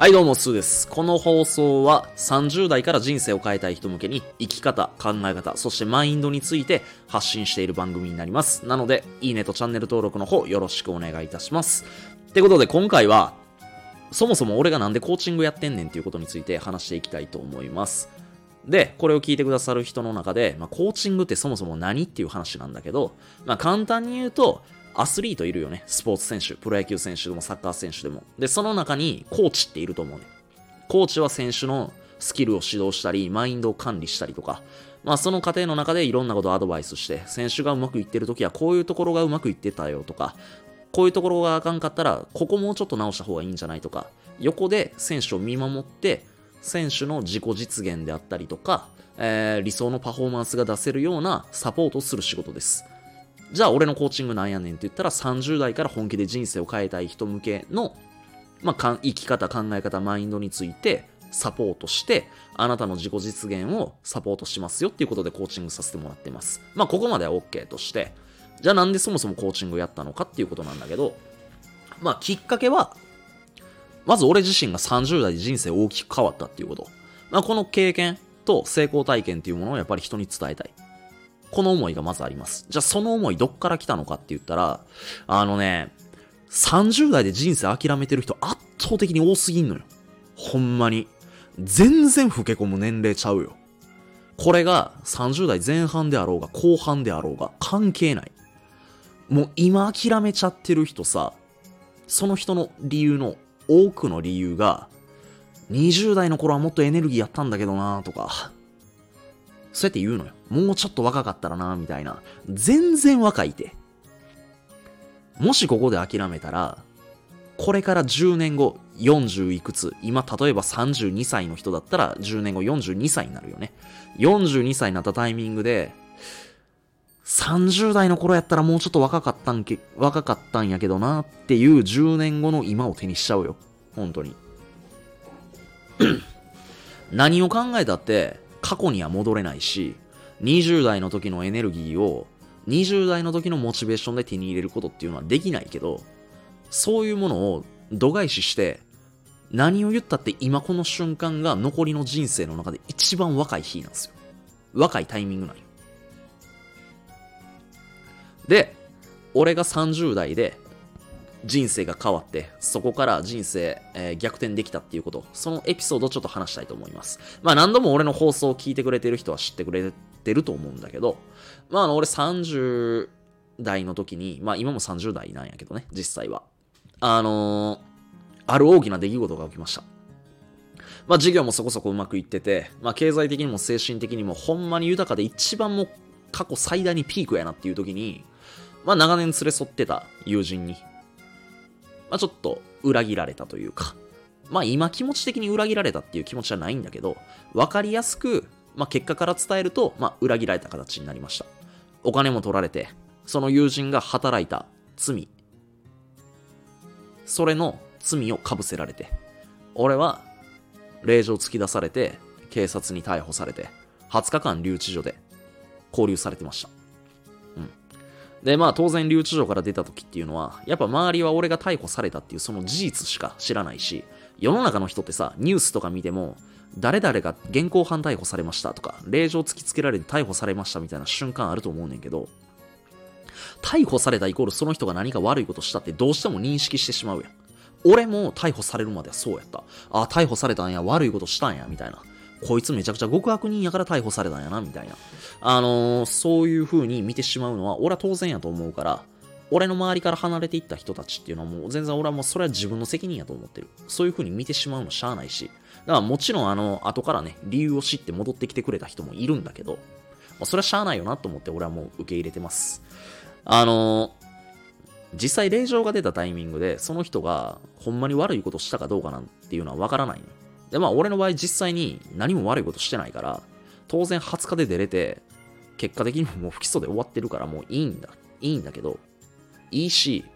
はいどうも、スーです。この放送は30代から人生を変えたい人向けに生き方、考え方、そしてマインドについて発信している番組になります。なので、いいねとチャンネル登録の方よろしくお願いいたします。ってことで今回は、そもそも俺がなんでコーチングやってんねんっていうことについて話していきたいと思います。で、これを聞いてくださる人の中で、まあ、コーチングってそもそも何っていう話なんだけど、まあ、簡単に言うと、アスリートいるよね。スポーツ選手、プロ野球選手でもサッカー選手でも。で、その中にコーチっていると思うね。コーチは選手のスキルを指導したり、マインドを管理したりとか、まあその過程の中でいろんなことをアドバイスして、選手がうまくいってる時はこういうところがうまくいってたよとか、こういうところがあかんかったら、ここもうちょっと直した方がいいんじゃないとか、横で選手を見守って、選手の自己実現であったりとか、えー、理想のパフォーマンスが出せるようなサポートをする仕事です。じゃあ俺のコーチングなんやねんって言ったら30代から本気で人生を変えたい人向けの、まあ、生き方、考え方、マインドについてサポートして、あなたの自己実現をサポートしますよっていうことでコーチングさせてもらっています。まあ、ここまでは OK として、じゃあなんでそもそもコーチングやったのかっていうことなんだけど、まあ、きっかけは、まず俺自身が30代で人生大きく変わったっていうこと。まあ、この経験と成功体験っていうものをやっぱり人に伝えたい。この思いがまずあります。じゃあその思いどっから来たのかって言ったら、あのね、30代で人生諦めてる人圧倒的に多すぎんのよ。ほんまに。全然老け込む年齢ちゃうよ。これが30代前半であろうが後半であろうが関係ない。もう今諦めちゃってる人さ、その人の理由の多くの理由が、20代の頃はもっとエネルギーやったんだけどなとか、そうやって言うのよ。もうちょっと若かったらな、みたいな。全然若いて。もしここで諦めたら、これから10年後、40いくつ、今例えば32歳の人だったら、10年後42歳になるよね。42歳になったタイミングで、30代の頃やったらもうちょっと若かったんけ、若かったんやけどなっていう10年後の今を手にしちゃうよ。本当に。何を考えたって、過去には戻れないし、20代の時のエネルギーを20代の時のモチベーションで手に入れることっていうのはできないけど、そういうものを度外視して、何を言ったって今この瞬間が残りの人生の中で一番若い日なんですよ。若いタイミングなんよ。で、俺が30代で人生が変わって、そこから人生、えー、逆転できたっていうこと、そのエピソードをちょっと話したいと思います。まあ何度も俺の放送を聞いてくれてる人は知ってくれてると思うんだけど、まああの俺30代の時に、まあ今も30代なんやけどね、実際は。あのー、ある大きな出来事が起きました。まあ授業もそこそこうまくいってて、まあ経済的にも精神的にもほんまに豊かで一番も過去最大にピークやなっていう時に、まあ長年連れ添ってた友人に、まあ、ちょっと裏切られたというか、まあ今気持ち的に裏切られたっていう気持ちはないんだけど、わかりやすく、まあ結果から伝えると、まあ裏切られた形になりました。お金も取られて、その友人が働いた罪、それの罪をかぶせられて、俺は令状突き出されて、警察に逮捕されて、20日間留置所で拘留されてました。うんで、まあ当然留置所から出た時っていうのは、やっぱ周りは俺が逮捕されたっていうその事実しか知らないし、世の中の人ってさ、ニュースとか見ても、誰々が現行犯逮捕されましたとか、令状突きつけられて逮捕されましたみたいな瞬間あると思うねんけど、逮捕されたイコールその人が何か悪いことしたってどうしても認識してしまうやん。俺も逮捕されるまではそうやった。あ、逮捕されたんや、悪いことしたんや、みたいな。こいつめちゃくちゃ極悪人やから逮捕されたんやな、みたいな。あのー、そういう風に見てしまうのは、俺は当然やと思うから、俺の周りから離れていった人たちっていうのはもう全然俺はもうそれは自分の責任やと思ってる。そういう風に見てしまうのしゃあないし。だからもちろんあの、後からね、理由を知って戻ってきてくれた人もいるんだけど、まそれはしゃあないよなと思って俺はもう受け入れてます。あの、実際令状が出たタイミングで、その人がほんまに悪いことしたかどうかなんていうのはわからないの。で、まあ俺の場合実際に何も悪いことしてないから、当然20日で出れて、結果的にももう不起訴で終わってるからもういいんだ。いいんだけど、いいし、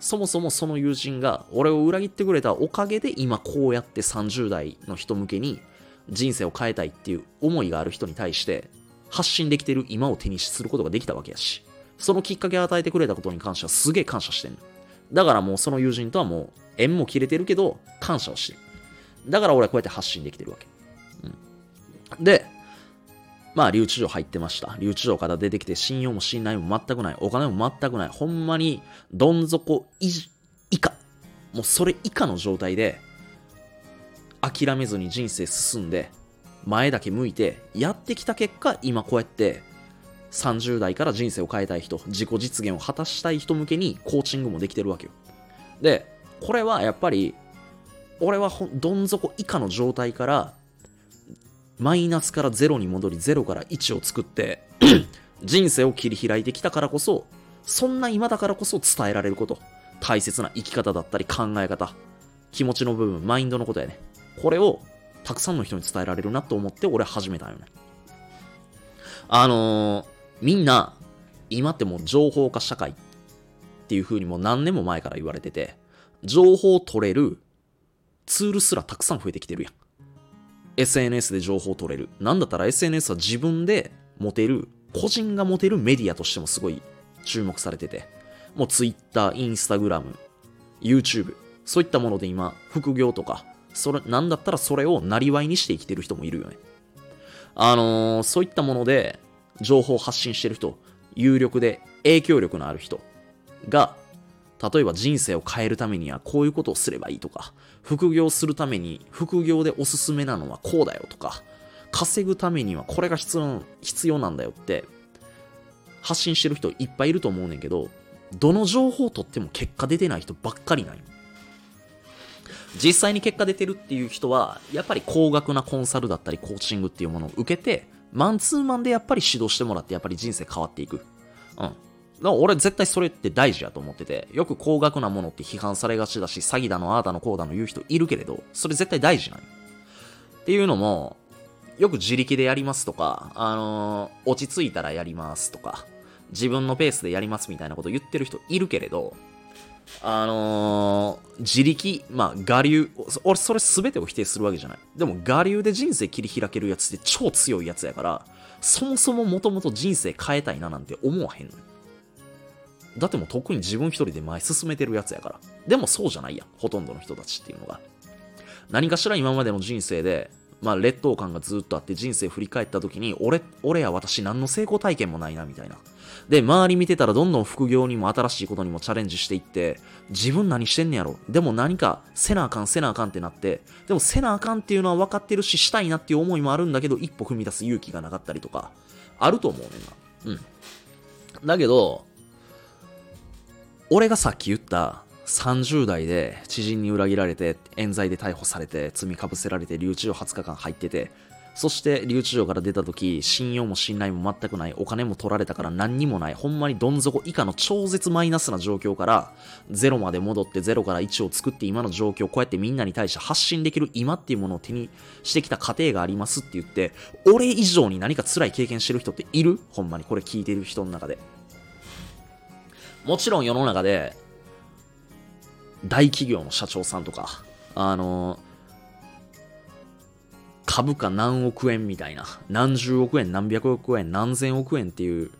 そもそもその友人が俺を裏切ってくれたおかげで今こうやって30代の人向けに人生を変えたいっていう思いがある人に対して発信できてる今を手にすることができたわけやし、そのきっかけを与えてくれたことに関してはすげえ感謝してんの。だからもうその友人とはもう縁も切れてるけど感謝をしてる。だから俺はこうやって発信できてるわけ。うん、で、まあ、留置所入ってました。留置所から出てきて、信用も信頼も全くない。お金も全くない。ほんまに、どん底以下。もうそれ以下の状態で、諦めずに人生進んで、前だけ向いて、やってきた結果、今こうやって、30代から人生を変えたい人、自己実現を果たしたい人向けにコーチングもできてるわけよ。で、これはやっぱり、俺はどん底以下の状態から、マイナスからゼロに戻り、ゼロから1を作って 人生を切り開いてきたからこそ、そんな今だからこそ伝えられること、大切な生き方だったり考え方、気持ちの部分、マインドのことやね。これをたくさんの人に伝えられるなと思って俺始めたよね。あのー、みんな、今ってもう情報化社会っていう風にもう何年も前から言われてて、情報を取れるツールすらたくさん増えてきてるやん。SNS で情報を取れる。なんだったら SNS は自分で持てる、個人が持てるメディアとしてもすごい注目されてて、もう Twitter、Instagram、YouTube、そういったもので今、副業とか、それ、なんだったらそれをなりわいにして生きてる人もいるよね。あのー、そういったもので情報を発信してる人、有力で影響力のある人が、例えば人生を変えるためにはこういうことをすればいいとか、副業するために副業でおすすめなのはこうだよとか、稼ぐためにはこれが必要必要なんだよって発信してる人いっぱいいると思うねんけど、どの情報をとっても結果出てない人ばっかりない。実際に結果出てるっていう人は、やっぱり高額なコンサルだったりコーチングっていうものを受けて、マンツーマンでやっぱり指導してもらって、やっぱり人生変わっていく。うん。だから俺絶対それって大事やと思ってて、よく高額なものって批判されがちだし、詐欺だの、ああだの、こうだの言う人いるけれど、それ絶対大事なの。っていうのも、よく自力でやりますとか、あのー、落ち着いたらやりますとか、自分のペースでやりますみたいなこと言ってる人いるけれど、あのー、自力、まあ、我流、俺それ全てを否定するわけじゃない。でも、我流で人生切り開けるやつって超強いやつやから、そもそももともと人生変えたいななんて思わへんのよ。だってもう特に自分一人で前進めてるやつやから。でもそうじゃないや。ほとんどの人たちっていうのが。何かしら今までの人生で、まあ劣等感がずっとあって人生振り返った時に、俺、俺や私何の成功体験もないな、みたいな。で、周り見てたらどんどん副業にも新しいことにもチャレンジしていって、自分何してんねやろ。でも何かせなあかん、せなあかんってなって、でもせなあかんっていうのは分かってるし、したいなっていう思いもあるんだけど、一歩踏み出す勇気がなかったりとか、あると思うねんな。うん。だけど、俺がさっき言った30代で知人に裏切られて冤罪で逮捕されて罪かぶせられて留置所20日間入っててそして留置所から出た時信用も信頼も全くないお金も取られたから何にもないほんまにどん底以下の超絶マイナスな状況から0まで戻って0から1を作って今の状況こうやってみんなに対して発信できる今っていうものを手にしてきた過程がありますって言って俺以上に何か辛い経験してる人っている？ほんまに。これ聞いてる人の中で。もちろん世の中で、大企業の社長さんとか、あの、株価何億円みたいな、何十億円、何百億円、何千億円っていう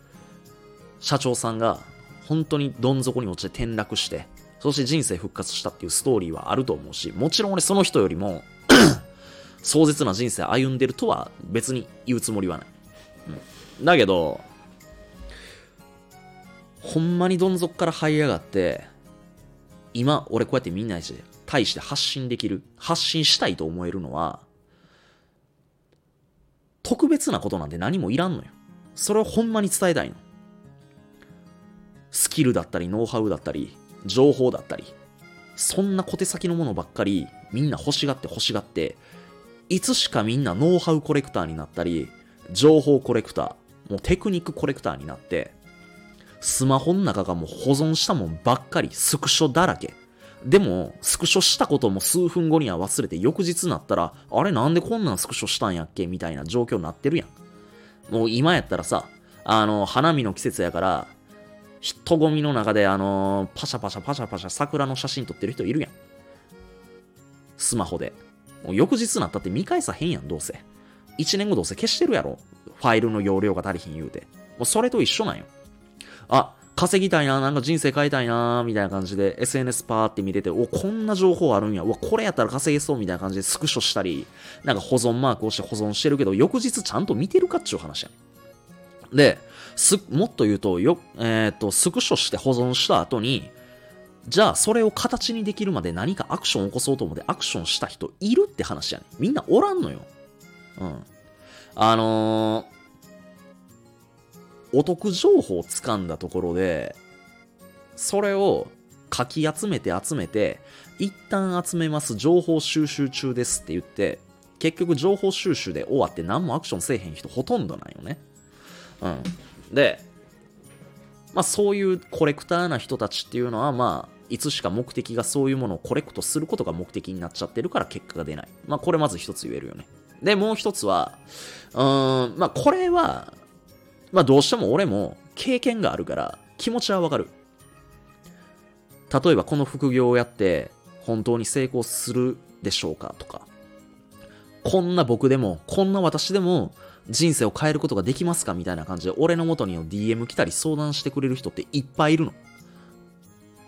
社長さんが、本当にどん底に落ちて転落して、そして人生復活したっていうストーリーはあると思うし、もちろん俺その人よりも 壮絶な人生歩んでるとは別に言うつもりはない。うん、だけど、ほんまにどん底から這い上がって、今、俺こうやってみんなに対して発信できる、発信したいと思えるのは、特別なことなんて何もいらんのよ。それをほんまに伝えたいの。スキルだったり、ノウハウだったり、情報だったり、そんな小手先のものばっかりみんな欲しがって欲しがって、いつしかみんなノウハウコレクターになったり、情報コレクター、もうテクニックコレクターになって、スマホの中がもう保存したもんばっかり、スクショだらけ。でも、スクショしたことも数分後には忘れて、翌日になったら、あれなんでこんなんスクショしたんやっけみたいな状況になってるやん。もう今やったらさ、あの、花見の季節やから、人混みの中で、あのパシャパシャパシャパシャ桜の写真撮ってる人いるやん。スマホで。もう翌日になったって見返さへんやん、どうせ。1年後どうせ消してるやろ。ファイルの容量が足りひん言うて。もうそれと一緒なんよ。あ、稼ぎたいな、なんか人生変えたいな、みたいな感じで SNS パーって見てて、お、こんな情報あるんや。うわ、これやったら稼げそうみたいな感じでスクショしたり、なんか保存マークをして保存してるけど、翌日ちゃんと見てるかっちゅう話やねで、す、もっと言うと、よ、えっ、と、スクショして保存した後に、じゃあ、それを形にできるまで何かアクションを起こそうと思ってアクションした人いるって話やねみんなおらんのよ。うん。あのーお得情報をつかんだところで、それをかき集めて集めて、一旦集めます、情報収集中ですって言って、結局情報収集で終わって何もアクションせえへん人ほとんどなんよね。うん。で、まあそういうコレクターな人たちっていうのはまあ、いつしか目的がそういうものをコレクトすることが目的になっちゃってるから結果が出ない。まあこれまず一つ言えるよね。で、もう一つは、うーん、まあこれは、まあどうしても俺も経験があるから気持ちはわかる。例えばこの副業をやって本当に成功するでしょうかとか、こんな僕でも、こんな私でも人生を変えることができますかみたいな感じで俺の元にの DM 来たり相談してくれる人っていっぱいいるの。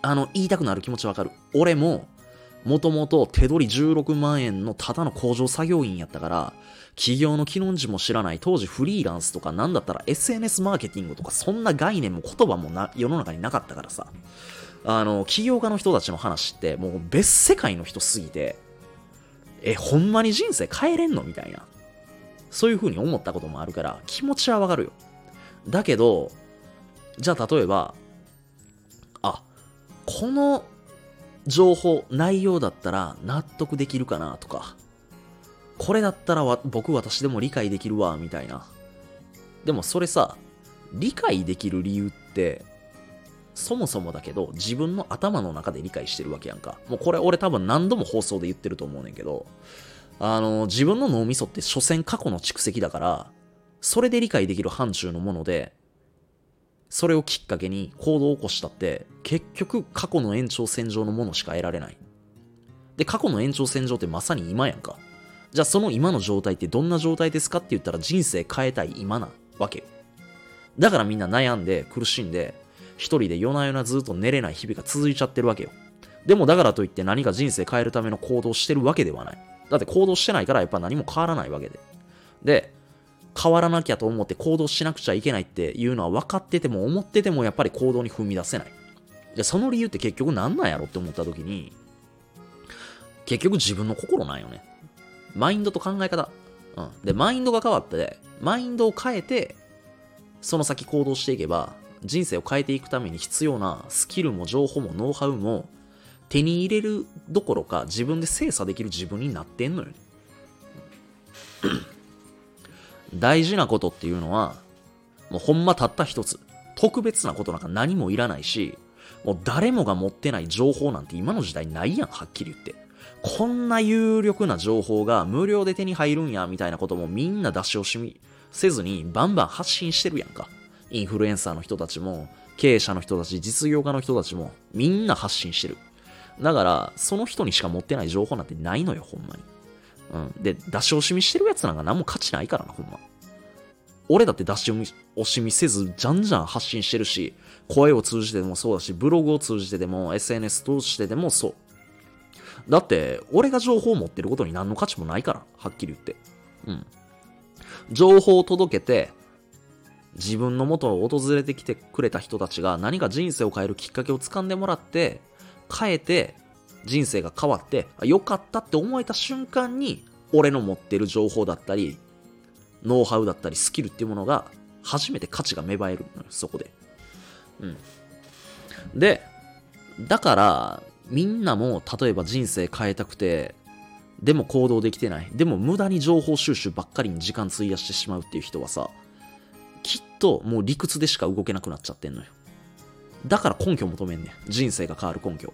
あの、言いたくなる気持ちわかる。俺も、もともと手取り16万円のただの工場作業員やったから、企業の機能字も知らない当時フリーランスとかなんだったら SNS マーケティングとかそんな概念も言葉もな世の中になかったからさ。あの起業家の人たちの話ってもう別世界の人すぎてえほんまに人生変えれんの？みたいな。そういう風に思ったこともあるから気持ちはわかるよ。だけどじゃあ例えばあこの情報内容だったら納得できるかなとかこれだったら僕私でも理解できるわ、みたいな。でもそれさ、理解できる理由って、そもそもだけど、自分の頭の中で理解してるわけやんか。もうこれ俺多分何度も放送で言ってると思うねんけど、あの、自分の脳みそって所詮過去の蓄積だから、それで理解できる範疇のもので、それをきっかけに行動を起こしたって、結局過去の延長線上のものしか得られない。で、過去の延長線上ってまさに今やんか。じゃあその今の状態ってどんな状態ですかって言ったら人生変えたい今なわけよ。だからみんな悩んで苦しんで一人で夜な夜なずっと寝れない日々が続いちゃってるわけよ。でもだからといって何か人生変えるための行動してるわけではない。だって行動してないからやっぱ何も変わらないわけで。で、変わらなきゃと思って行動しなくちゃいけないっていうのは分かってても思っててもやっぱり行動に踏み出せない。で、その理由って結局何なんやろって思った時に、結局自分の心なんよね。マインドと考え方。うん。で、マインドが変わって、マインドを変えて、その先行動していけば、人生を変えていくために必要なスキルも情報もノウハウも手に入れるどころか自分で精査できる自分になってんのよ、ね。大事なことっていうのは、もうほんまたった一つ。特別なことなんか何もいらないし、もう誰もが持ってない情報なんて今の時代ないやん、はっきり言って。こんな有力な情報が無料で手に入るんや、みたいなこともみんな出し惜しみせずにバンバン発信してるやんか。インフルエンサーの人たちも、経営者の人たち、実業家の人たちも、みんな発信してる。だから、その人にしか持ってない情報なんてないのよ、ほんまに。うん。で、出し惜しみしてるやつなんか何も価値ないからな、ほんま。俺だって出し惜しみせず、じゃんじゃん発信してるし、声を通じてでもそうだし、ブログを通じてでも、SNS 通してでもそう。だって、俺が情報を持ってることに何の価値もないから、はっきり言って。うん。情報を届けて、自分の元を訪れてきてくれた人たちが何か人生を変えるきっかけをつかんでもらって、変えて、人生が変わって、良かったって思えた瞬間に、俺の持ってる情報だったり、ノウハウだったり、スキルっていうものが、初めて価値が芽生えるのよ、そこで。うん。で、だから、みんなも例えば人生変えたくて、でも行動できてない。でも無駄に情報収集ばっかりに時間費やしてしまうっていう人はさ、きっともう理屈でしか動けなくなっちゃってんのよ。だから根拠求めんねん。人生が変わる根拠。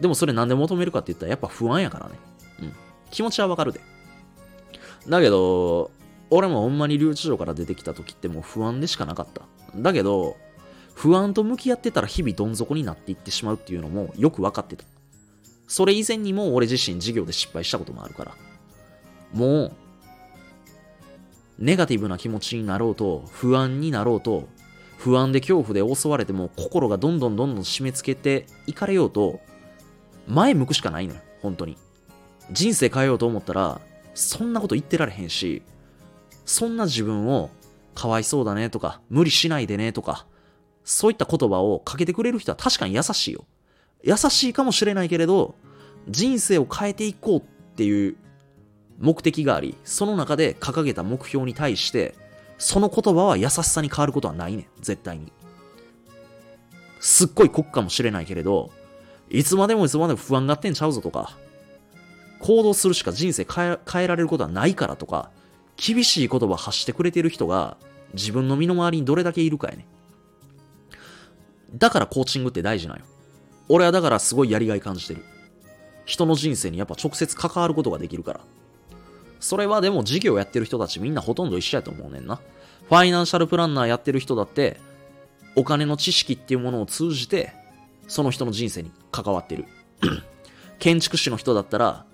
でもそれなんで求めるかって言ったらやっぱ不安やからね。うん。気持ちはわかるで。だけど、俺もほんまに留置場から出てきた時ってもう不安でしかなかった。だけど、不安と向き合ってたら日々どん底になっていってしまうっていうのもよく分かってた。それ以前にも俺自身事業で失敗したこともあるから。もう、ネガティブな気持ちになろうと、不安になろうと、不安で恐怖で襲われても心がどんどんどんどん締め付けていかれようと前向くしかないのよ本当に人生変えようと思ったらそんなこと言ってられへんしそんな自分をかわいそうだねとか無理しないでねとかそういった言葉をかけてくれる人は確かに優しいよ。優しいかもしれないけれど人生を変えていこうっていう目的がありその中で掲げた目標に対してその言葉は優しさに変わることはないねん。絶対に。すっごい酷かもしれないけれどいつまでもいつまでも不安がってんちゃうぞとか行動するしか人生変え変えられることはないからとか厳しい言葉発してくれてる人が自分の身の回りにどれだけいるかやねだからコーチングって大事なんよ俺はだからすごいやりがい感じてる人の人生にやっぱ直接関わることができるからそれはでも事業やってる人たちみんなほとんど一緒やと思うねんな。ファイナンシャルプランナーやってる人だって、お金の知識っていうものを通じて、その人の人生に関わってる。建築士の人だったら、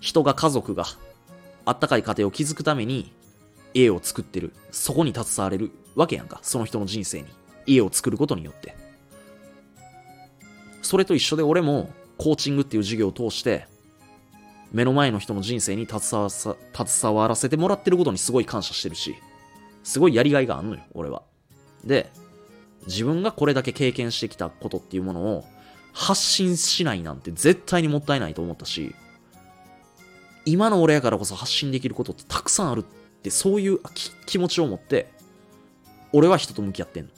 人が家族があったかい家庭を築くために家を作ってる。そこに携われるわけやんか。その人の人生に。家を作ることによって。それと一緒で俺もコーチングっていう授業を通して目の前の人の人生に携わ携わらせてもらってることにすごい感謝してるし、すごいやりがいがあんのよ、俺は。で、自分がこれだけ経験してきたことっていうものを発信しないなんて絶対にもったいないと思ったし、今の俺やからこそ発信できることってたくさんあるってそういう気持ちを持って、俺は人と向き合ってんの。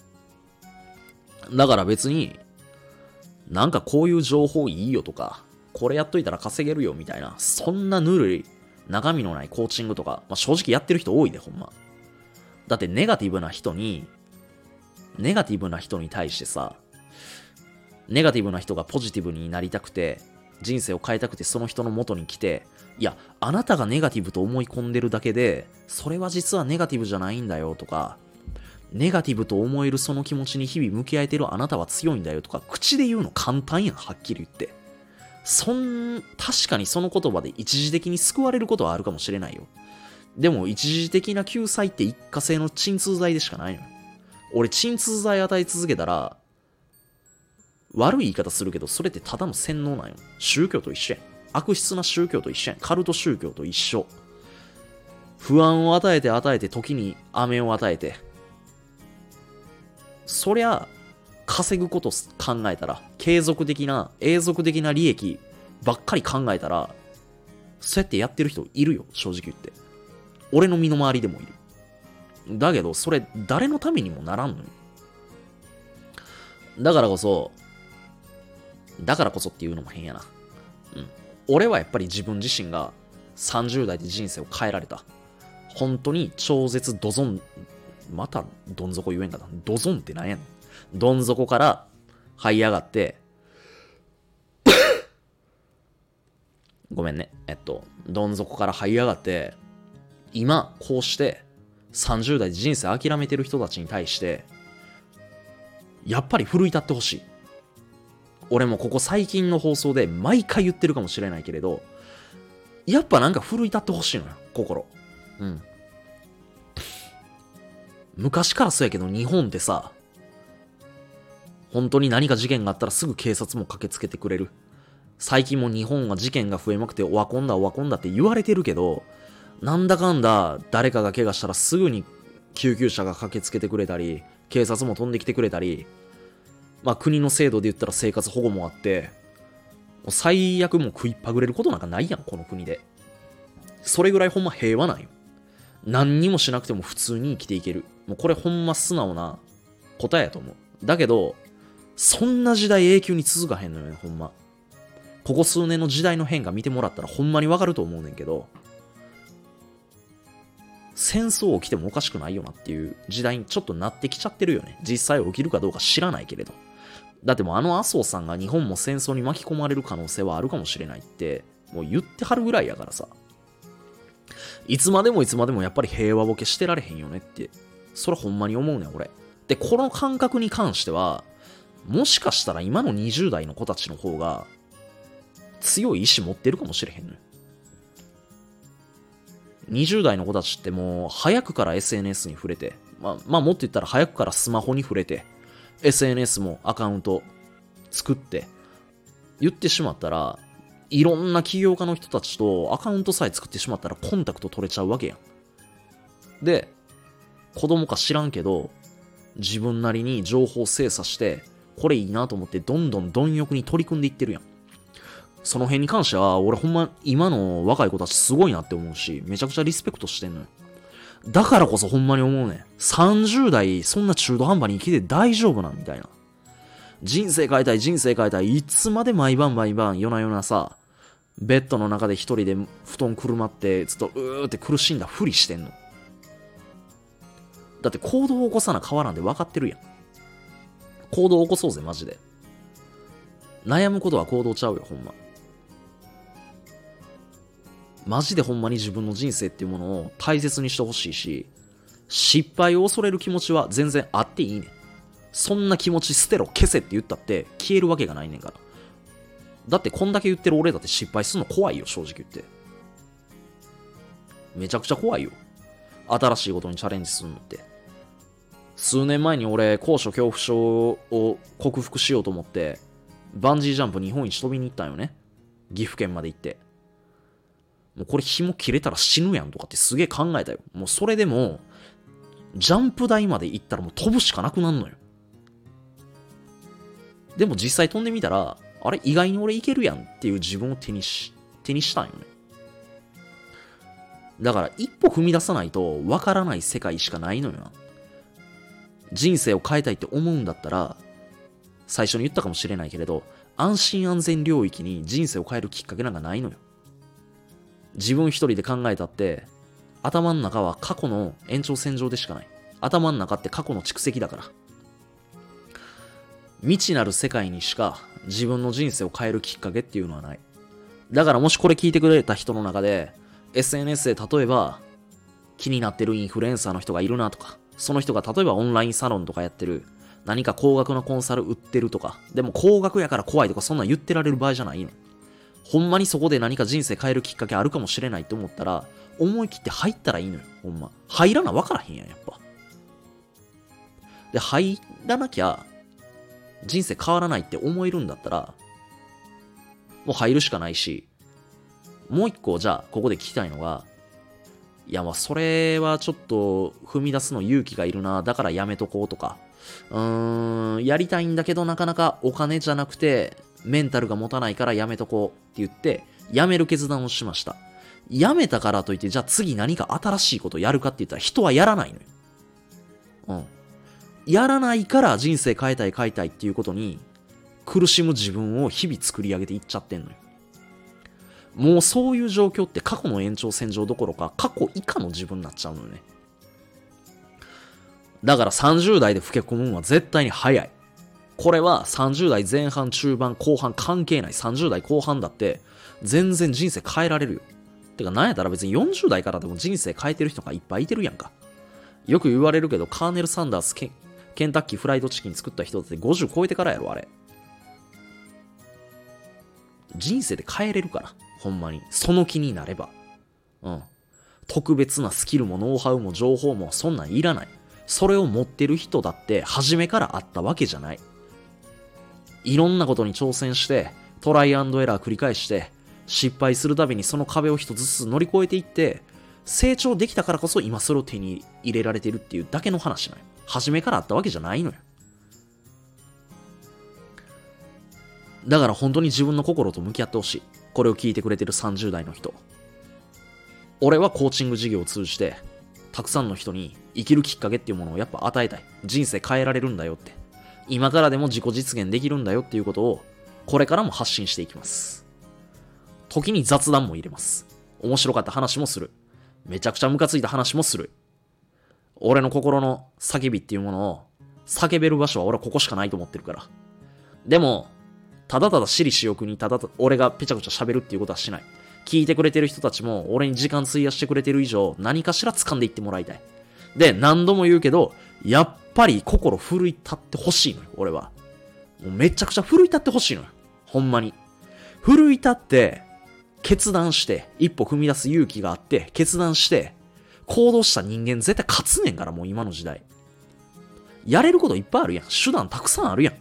だから別に、なんかこういう情報いいよとか、これやっといたら稼げるよみたいな、そんなぬるい、中身のないコーチングとか、まあ、正直やってる人多いで、ほんま。だってネガティブな人に、ネガティブな人に対してさ、ネガティブな人がポジティブになりたくて、人生を変えたくてその人の元に来て、いや、あなたがネガティブと思い込んでるだけで、それは実はネガティブじゃないんだよとか、ネガティブと思えるその気持ちに日々向き合えてるあなたは強いんだよとか、口で言うの簡単やん、はっきり言って。そん、確かにその言葉で一時的に救われることはあるかもしれないよ。でも一時的な救済って一過性の鎮痛剤でしかないのよ。俺鎮痛剤与え続けたら、悪い言い方するけど、それってただの洗脳なんよ。宗教と一緒やん。悪質な宗教と一緒やん。カルト宗教と一緒。不安を与えて与えて、時に飴を与えて。そりゃ、稼ぐこと考えたら、継続的な、永続的な利益ばっかり考えたら、そうやってやってる人いるよ、正直言って。俺の身の回りでもいる。だけど、それ誰のためにもならんのよ。だからこそ、だからこそっていうのも変やな。うん。俺はやっぱり自分自身が30代で人生を変えられた。本当に超絶ドゾン、またどん底言えんかな。ドゾンって何やん。どん底から這い上がって、ごめんね。えっと、どん底から這い上がって、今、こうして30代人生諦めてる人たちに対して、やっぱり奮い立ってほしい。俺もここ最近の放送で毎回言ってるかもしれないけれど、やっぱなんか奮い立ってほしいのよ、心。うん。昔からそうやけど日本ってさ、本当に何か事件があったらすぐ警察も駆けつけてくれる。最近も日本は事件が増えまくて、オワコンだ、オワコンだって言われてるけど、なんだかんだ誰かが怪我したらすぐに救急車が駆けつけてくれたり、警察も飛んできてくれたり、まあ国の制度で言ったら生活保護もあって、もう最悪もう食いっぱぐれることなんかないやん、この国で。それぐらいほんま平和なんよ。何にもしなくても普通に生きていける。もうこれほんま素直な答えやと思う。だけど、そんな時代永久に続かへんのよね、ほんま。ここ数年の時代の変化見てもらったらほんまにわかると思うねんけど、戦争起きてもおかしくないよなっていう時代にちょっとなってきちゃってるよね。実際起きるかどうか知らないけれど。だってもうあの麻生さんが日本も戦争に巻き込まれる可能性はあるかもしれないって、もう言ってはるぐらいやからさ。いつまでもいつまでもやっぱり平和ボケしてられへんよねって、それほんまに思うねん、俺。で、この感覚に関しては、もしかしたら今の20代の子たちの方が強い意志持ってるかもしれへんのよ。20代の子たちってもう早くから SNS に触れて、まあ、まあもっと言ったら早くからスマホに触れて、SNS もアカウント作って、言ってしまったら、いろんな起業家の人たちとアカウントさえ作ってしまったらコンタクト取れちゃうわけやん。で、子供か知らんけど、自分なりに情報精査して、これいいなと思ってどんどん貪欲に取り組んでいってるやん。その辺に関しては、俺ほんま今の若い子たちすごいなって思うし、めちゃくちゃリスペクトしてんのよ。だからこそほんまに思うね。30代、そんな中途半端に生きて大丈夫なんみたいな。人生変えたい、人生変えたい。いつまで毎晩毎晩、夜な夜なさ、ベッドの中で一人で布団くるまって、ずっとうーって苦しんだふりしてんの。だって行動を起こさな変わらんで分かってるやん。行動を起こそうぜ、マジで。悩むことは行動ちゃうよ、ほんま。マジでほんまに自分の人生っていうものを大切にしてほしいし、失敗を恐れる気持ちは全然あっていいねん。そんな気持ち捨てろ、消せって言ったって消えるわけがないねんから。だってこんだけ言ってる俺だって失敗するの怖いよ、正直言って。めちゃくちゃ怖いよ。新しいことにチャレンジするのって。数年前に俺、高所恐怖症を克服しようと思って、バンジージャンプ日本一飛びに行ったんよね。岐阜県まで行って。もうこれ紐切れたら死ぬやんとかってすげえ考えたよ。もうそれでも、ジャンプ台まで行ったらもう飛ぶしかなくなんのよ。でも実際飛んでみたら、あれ意外に俺いけるやんっていう自分を手にし、手にしたんよね。だから一歩踏み出さないとわからない世界しかないのよな。人生を変えたいって思うんだったら、最初に言ったかもしれないけれど、安心安全領域に人生を変えるきっかけなんかないのよ。自分一人で考えたって、頭の中は過去の延長線上でしかない。頭の中って過去の蓄積だから。未知なる世界にしか自分の人生を変えるきっかけっていうのはない。だからもしこれ聞いてくれた人の中で、SNS で例えば気になってるインフルエンサーの人がいるなとか、その人が例えばオンラインサロンとかやってる、何か高額のコンサル売ってるとか、でも高額やから怖いとかそんなん言ってられる場合じゃないの。ほんまにそこで何か人生変えるきっかけあるかもしれないって思ったら、思い切って入ったらいいのよ、ほんま。入らな分からへんやん、やっぱ。で、入らなきゃ、人生変わらないって思えるんだったら、もう入るしかないし、もう一個、じゃあ、ここで聞きたいのが、いや、まあ、それはちょっと踏み出すの勇気がいるな、だからやめとこうとか、うーん、やりたいんだけどなかなかお金じゃなくて、メンタルが持たないからやめとこうって言って、やめる決断をしました。やめたからといって、じゃあ次何か新しいことやるかって言ったら人はやらないのよ。うん。やらないから人生変えたい変えたいっていうことに苦しむ自分を日々作り上げていっちゃってんのよ。もうそういう状況って過去の延長線上どころか過去以下の自分になっちゃうのよね。だから30代で老け込むのは絶対に早い。これは30代前半、中盤、後半関係ない。30代後半だって全然人生変えられるよ。てか、なんやったら別に40代からでも人生変えてる人がいっぱいいてるやんか。よく言われるけど、カーネル・サンダースケ、ケンタッキーフライドチキン作った人って50超えてからやろ、あれ。人生で変えれるから。ほんまに。その気になれば。うん。特別なスキルもノウハウも情報もそんなんいらない。それを持ってる人だって初めからあったわけじゃない。いろんなことに挑戦して、トライアンドエラー繰り返して、失敗するたびにその壁を一つずつ乗り越えていって、成長できたからこそ今それを手に入れられてるっていうだけの話なのよ。初めからあったわけじゃないのよ。だから本当に自分の心と向き合ってほしい。これを聞いてくれてる30代の人。俺はコーチング事業を通じて、たくさんの人に生きるきっかけっていうものをやっぱ与えたい。人生変えられるんだよって。今からでも自己実現できるんだよっていうことを、これからも発信していきます。時に雑談も入れます。面白かった話もする。めちゃくちゃムカついた話もする。俺の心の叫びっていうものを叫べる場所は俺はここしかないと思ってるから。でも、ただただ私利私欲にただただ俺がぺちゃくちゃ喋るっていうことはしない。聞いてくれてる人たちも俺に時間費やしてくれてる以上何かしら掴んでいってもらいたい。で、何度も言うけど、やっぱり心奮い立ってほしいのよ、俺は。もうめちゃくちゃ奮い立ってほしいのよ。ほんまに。奮い立って、決断して、一歩踏み出す勇気があって、決断して、行動した人間絶対勝つねんから、もう今の時代。やれることいっぱいあるやん。手段たくさんあるやん。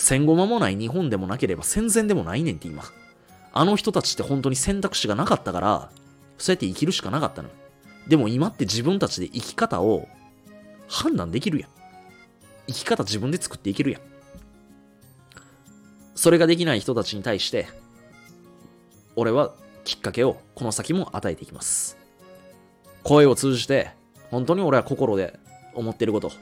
戦後間もない日本でもなければ戦前でもないねんって今。あの人たちって本当に選択肢がなかったから、そうやって生きるしかなかったの。でも今って自分たちで生き方を判断できるやん。生き方自分で作っていけるやん。それができない人たちに対して、俺はきっかけをこの先も与えていきます。声を通じて、本当に俺は心で思ってること、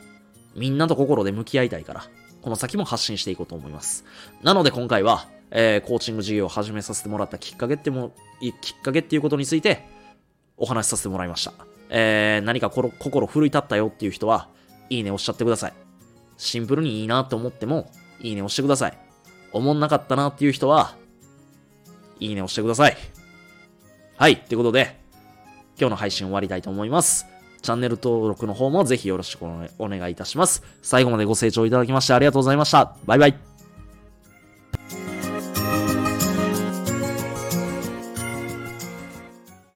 みんなと心で向き合いたいから、この先も発信していこうと思います。なので今回は、えー、コーチング事業を始めさせてもらったきっかけっても、きっかけっていうことについてお話しさせてもらいました。えー、何か心奮い立ったよっていう人は、いいね押しちゃってください。シンプルにいいなと思っても、いいね押してください。思んなかったなっていう人は、いいね押してください。はい、ということで、今日の配信終わりたいと思います。チャンネル登録の方もぜひよろしくお願いいたします。最後までご清聴いただきましてありがとうございました。バイバイ。